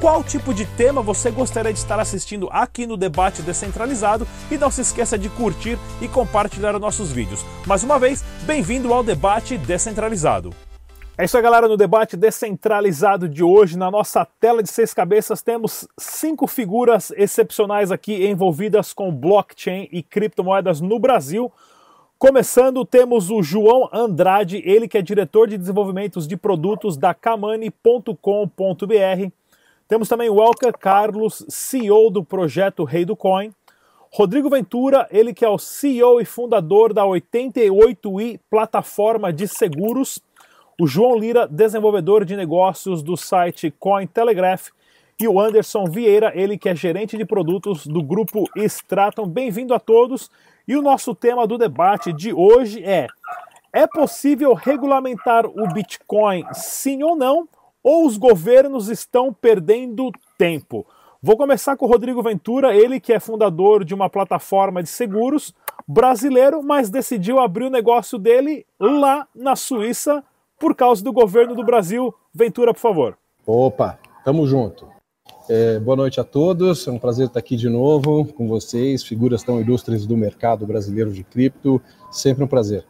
qual tipo de tema você gostaria de estar assistindo aqui no Debate Descentralizado e não se esqueça de curtir e compartilhar os nossos vídeos. Mais uma vez, bem-vindo ao Debate Descentralizado. É isso aí, galera. No debate descentralizado de hoje, na nossa tela de seis cabeças, temos cinco figuras excepcionais aqui envolvidas com blockchain e criptomoedas no Brasil. Começando, temos o João Andrade, ele que é diretor de desenvolvimento de produtos da Kamani.com.br. Temos também o Elker Carlos, CEO do projeto Rei do Coin. Rodrigo Ventura, ele que é o CEO e fundador da 88i plataforma de seguros. O João Lira, desenvolvedor de negócios do site Cointelegraph. E o Anderson Vieira, ele que é gerente de produtos do grupo Stratum. Bem-vindo a todos. E o nosso tema do debate de hoje é: é possível regulamentar o Bitcoin sim ou não? Ou os governos estão perdendo tempo? Vou começar com o Rodrigo Ventura, ele que é fundador de uma plataforma de seguros brasileiro, mas decidiu abrir o negócio dele lá na Suíça por causa do governo do Brasil. Ventura, por favor. Opa, tamo junto. É, boa noite a todos, é um prazer estar aqui de novo com vocês, figuras tão ilustres do mercado brasileiro de cripto, sempre um prazer.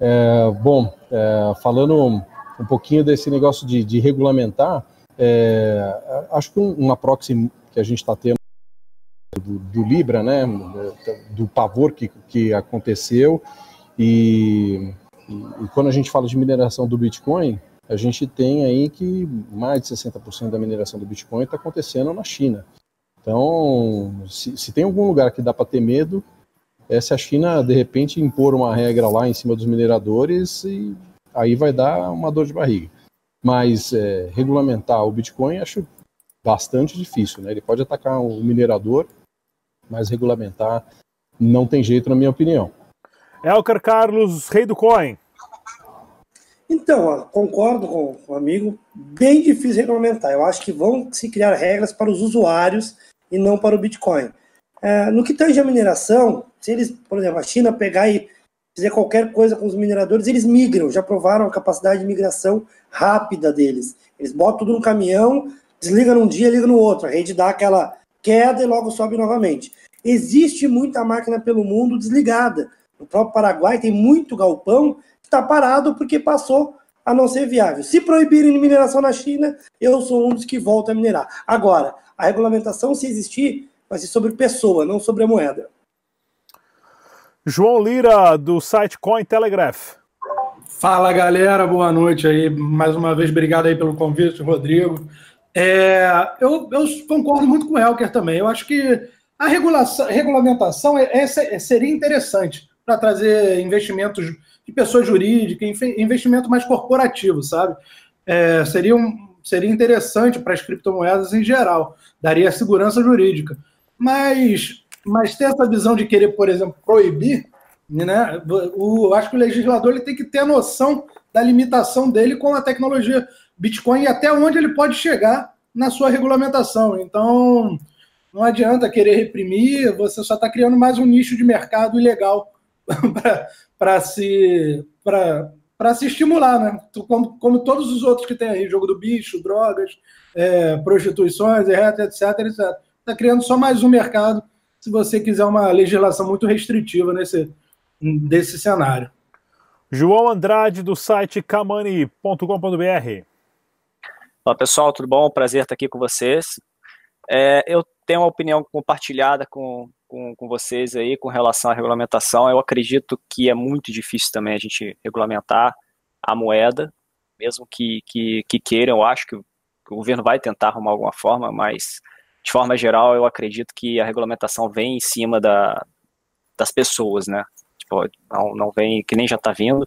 É, bom, é, falando um pouquinho desse negócio de, de regulamentar, é, acho que uma proxy que a gente está tendo do, do, Libra, né, do pavor que, que aconteceu, e, e, quando a gente fala de mineração do Bitcoin, a gente tem aí que mais de 60% da mineração do Bitcoin está acontecendo na China. Então, se, se tem algum lugar que dá para ter medo, é se a China de repente impor uma regra lá em cima dos mineradores e aí vai dar uma dor de barriga. Mas é, regulamentar o Bitcoin acho bastante difícil, né? Ele pode atacar o minerador, mas regulamentar não tem jeito, na minha opinião. Elker Carlos, rei do coin. Então, concordo com o amigo, bem difícil regulamentar. Eu acho que vão se criar regras para os usuários e não para o Bitcoin. É, no que tange a mineração, se eles, por exemplo, a China pegar e fizer qualquer coisa com os mineradores, eles migram, já provaram a capacidade de migração rápida deles. Eles botam tudo no caminhão, desliga num dia, liga no outro. A rede dá aquela queda e logo sobe novamente. Existe muita máquina pelo mundo desligada. No próprio Paraguai tem muito galpão que está parado porque passou a não ser viável. Se proibirem mineração na China, eu sou um dos que volta a minerar. Agora, a regulamentação, se existir, vai ser sobre pessoa, não sobre a moeda. João Lira, do site Cointelegraph. Fala galera, boa noite aí. Mais uma vez, obrigado aí pelo convite, Rodrigo. É, eu, eu, concordo muito com o Helker também. Eu acho que a regulamentação é, é, seria interessante para trazer investimentos de pessoa jurídica, investimento mais corporativo, sabe? É, seria, um, seria interessante para as criptomoedas em geral, daria segurança jurídica. Mas mas ter essa visão de querer, por exemplo, proibir, né? O, acho que o legislador ele tem que ter a noção da limitação dele com a tecnologia Bitcoin e até onde ele pode chegar na sua regulamentação. Então, não adianta querer reprimir, você só está criando mais um nicho de mercado ilegal para se, se estimular, né? Como, como, todos os outros que tem aí, jogo do bicho, drogas, é, prostituições, etc, etc, etc. Está criando só mais um mercado se você quiser uma legislação muito restritiva nesse desse cenário. João Andrade, do site kamani.com.br. Olá, pessoal, tudo bom? Prazer estar aqui com vocês. É, eu tenho uma opinião compartilhada com, com, com, vocês aí com relação à regulamentação. Eu acredito que é muito difícil também a gente regulamentar a moeda, mesmo que, que, que queiram. Eu acho que o, que o governo vai tentar arrumar alguma forma, mas de forma geral, eu acredito que a regulamentação vem em cima da, das pessoas, né? Tipo, não, não vem, que nem já está vindo,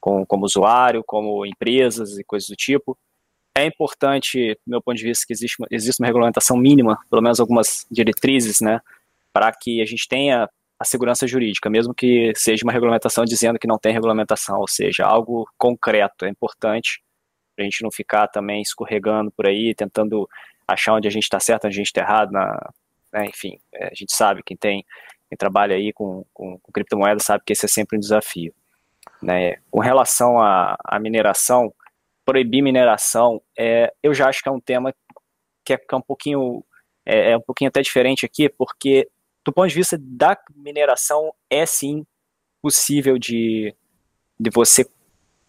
com, como usuário, como empresas e coisas do tipo. é importante, do meu ponto de vista, que existe, existe uma regulamentação mínima, pelo menos algumas diretrizes, né, para que a gente tenha a segurança jurídica, mesmo que seja uma regulamentação dizendo que não tem regulamentação, ou seja, algo concreto, é importante para a gente não ficar também escorregando por aí, tentando achar onde a gente está certo, onde a gente está errado, na, né, enfim, é, a gente sabe, quem tem, quem trabalha aí com, com, com criptomoedas sabe que esse é sempre um desafio. Né? Com relação à, mineração, proibir mineração, é, eu já acho que é um tema que é, que é um pouquinho é, é, um pouquinho até diferente aqui, porque do ponto de vista da mineração é sim possível de, de você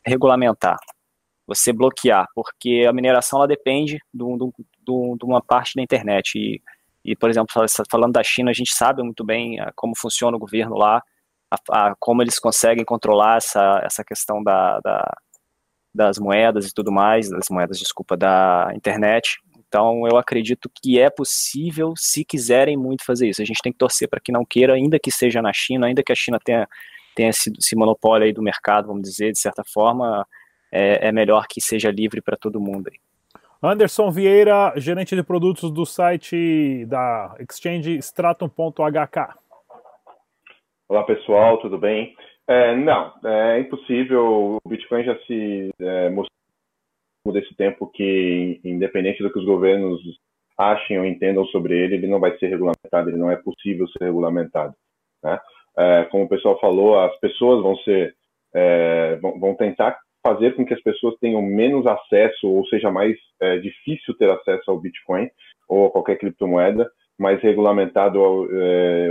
regulamentar, você bloquear, porque a mineração ela depende de, de, de uma parte da internet e, e, por exemplo, falando da China, a gente sabe muito bem ah, como funciona o governo lá, a, a, como eles conseguem controlar essa, essa questão da, da, das moedas e tudo mais, das moedas, desculpa, da internet. Então, eu acredito que é possível, se quiserem muito fazer isso. A gente tem que torcer para que não queira, ainda que seja na China, ainda que a China tenha, tenha esse, esse monopólio aí do mercado, vamos dizer, de certa forma, é, é melhor que seja livre para todo mundo aí. Anderson Vieira, gerente de produtos do site da Exchange Stratum.hk. Olá pessoal, tudo bem? É, não, é impossível. O Bitcoin já se é, mostrou desse tempo que, independente do que os governos achem ou entendam sobre ele, ele não vai ser regulamentado, ele não é possível ser regulamentado. Né? É, como o pessoal falou, as pessoas vão ser, é, vão, vão, tentar fazer com que as pessoas tenham menos acesso ou seja mais é, difícil ter acesso ao Bitcoin ou a qualquer criptomoeda, mais regulamentado é,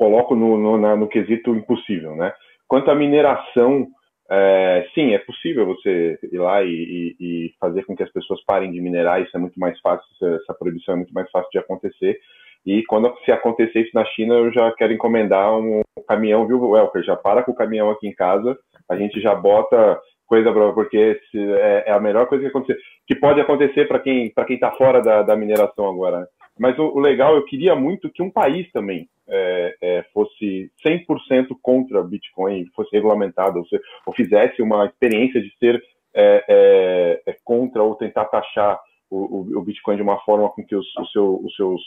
coloco no, no, na, no quesito impossível, né? Quanto à mineração, é, sim, é possível você ir lá e, e, e, fazer com que as pessoas parem de minerar, isso é muito mais fácil, essa proibição é muito mais fácil de acontecer. E quando se acontecer isso na China, eu já quero encomendar um caminhão, viu, Welker? Já para com o caminhão aqui em casa, a gente já bota coisa para porque é, é, a melhor coisa que acontecer, que pode acontecer para quem para quem está fora da, da mineração agora. Mas o, o, legal, eu queria muito que um país também é, é, fosse 100% contra Bitcoin, fosse regulamentado, ou, se, ou, fizesse uma experiência de ser é, é, é contra ou tentar taxar o, o, Bitcoin de uma forma com que os, o seu, os seus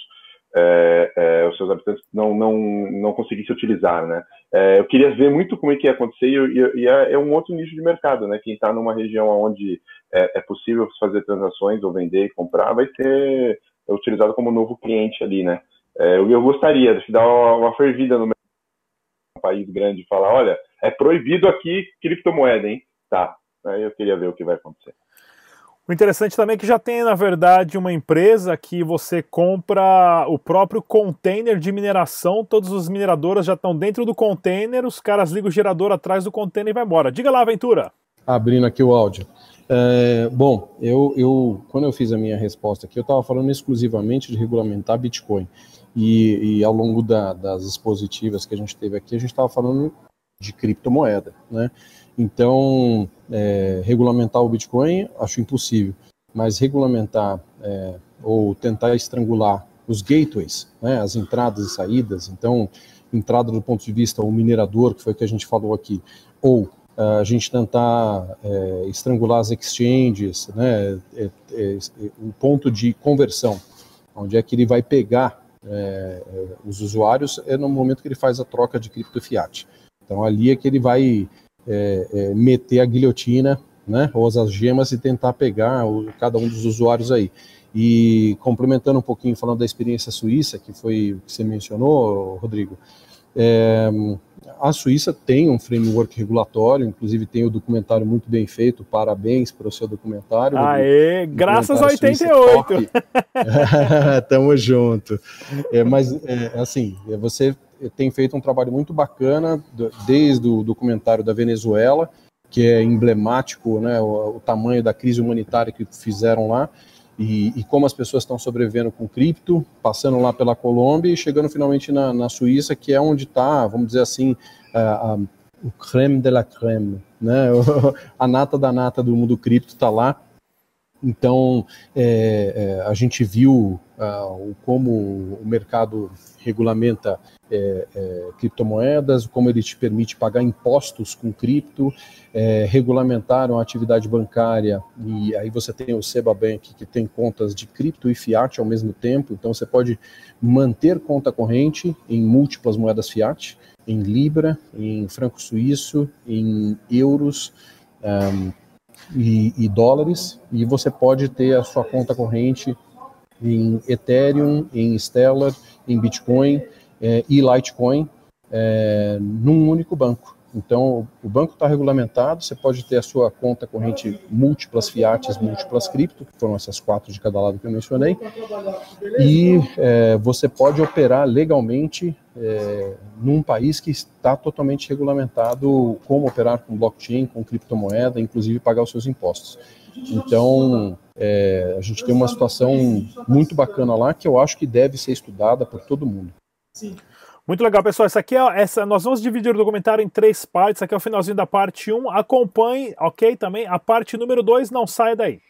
é, os seus habitantes não, não, não conseguissem utilizar, né? eu queria ver muito como é que ia acontecer e, e é, um outro nicho de mercado, né? Quem está numa região onde é, possível fazer transações ou vender e comprar vai ser é utilizado como novo cliente ali, né? É, eu, eu gostaria de dar uma fervida no um país grande e falar, olha, é proibido aqui criptomoeda, hein? Tá. Aí eu queria ver o que vai acontecer. O interessante também é que já tem, na verdade, uma empresa que você compra o próprio container de mineração, todas as mineradoras já estão dentro do container, os caras ligam o gerador atrás do container e vai embora. Diga lá, Aventura. Abrindo aqui o áudio. É, bom, eu, eu, quando eu fiz a minha resposta aqui, eu estava falando exclusivamente de regulamentar Bitcoin. E, e ao longo da, das expositivas que a gente teve aqui, a gente estava falando de criptomoeda, né? Então, é, regulamentar o Bitcoin, acho impossível. Mas regulamentar é, ou tentar estrangular os gateways, né, as entradas e saídas, então, entrada do ponto de vista o minerador, que foi o que a gente falou aqui, ou a gente tentar é, estrangular as exchanges, né, é, é, um ponto de conversão, onde é que ele vai pegar é, é, os usuários é no momento que ele faz a troca de cripto fiat. Então ali é que ele vai é, meter a guilhotina, né, ou as gemas e tentar pegar o, cada um dos usuários aí. E complementando um pouquinho, falando da experiência suíça, que foi o que você mencionou, Rodrigo, é, a Suíça tem um framework regulatório, inclusive tem o um documentário muito bem feito, parabéns para o seu documentário. Aê, graças a 88! Tamo junto. É, mas, é, assim, é, você tem feito um trabalho muito bacana, desde o documentário da Venezuela, que é emblemático, né, o, o tamanho da crise humanitária que fizeram lá, e, e, como as pessoas estão sobrevivendo com cripto, passando lá pela Colômbia e chegando finalmente na, na Suíça, que é onde está, vamos dizer assim, a, a, o creme de la creme, né? a nata da nata do mundo cripto está lá. Então, é, é, a gente viu uh, como o mercado regulamenta é, é, criptomoedas, como ele te permite pagar impostos com cripto, é, regulamentaram a atividade bancária e aí você tem o Seba Bank que tem contas de cripto e fiat ao mesmo tempo, então você pode manter conta corrente em múltiplas moedas fiat, em libra, em franco suíço, em euros um, e, e dólares, e você pode ter a sua conta corrente em Ethereum, em Stellar, em Bitcoin é, e Litecoin é, num único banco. Então, o banco está regulamentado, você pode ter a sua conta corrente múltiplas fiats, múltiplas cripto, que foram essas quatro de cada lado que eu mencionei, e é, você pode operar legalmente é, num país que está totalmente regulamentado como operar com blockchain, com criptomoeda, inclusive pagar os seus impostos. Então, é, a gente tem uma situação muito bacana lá que eu acho que deve ser estudada por todo mundo. Sim. Muito legal, pessoal. Essa aqui é essa. Nós vamos dividir o documentário em três partes. Aqui é o finalzinho da parte 1. Acompanhe, ok? Também a parte número 2, não saia daí.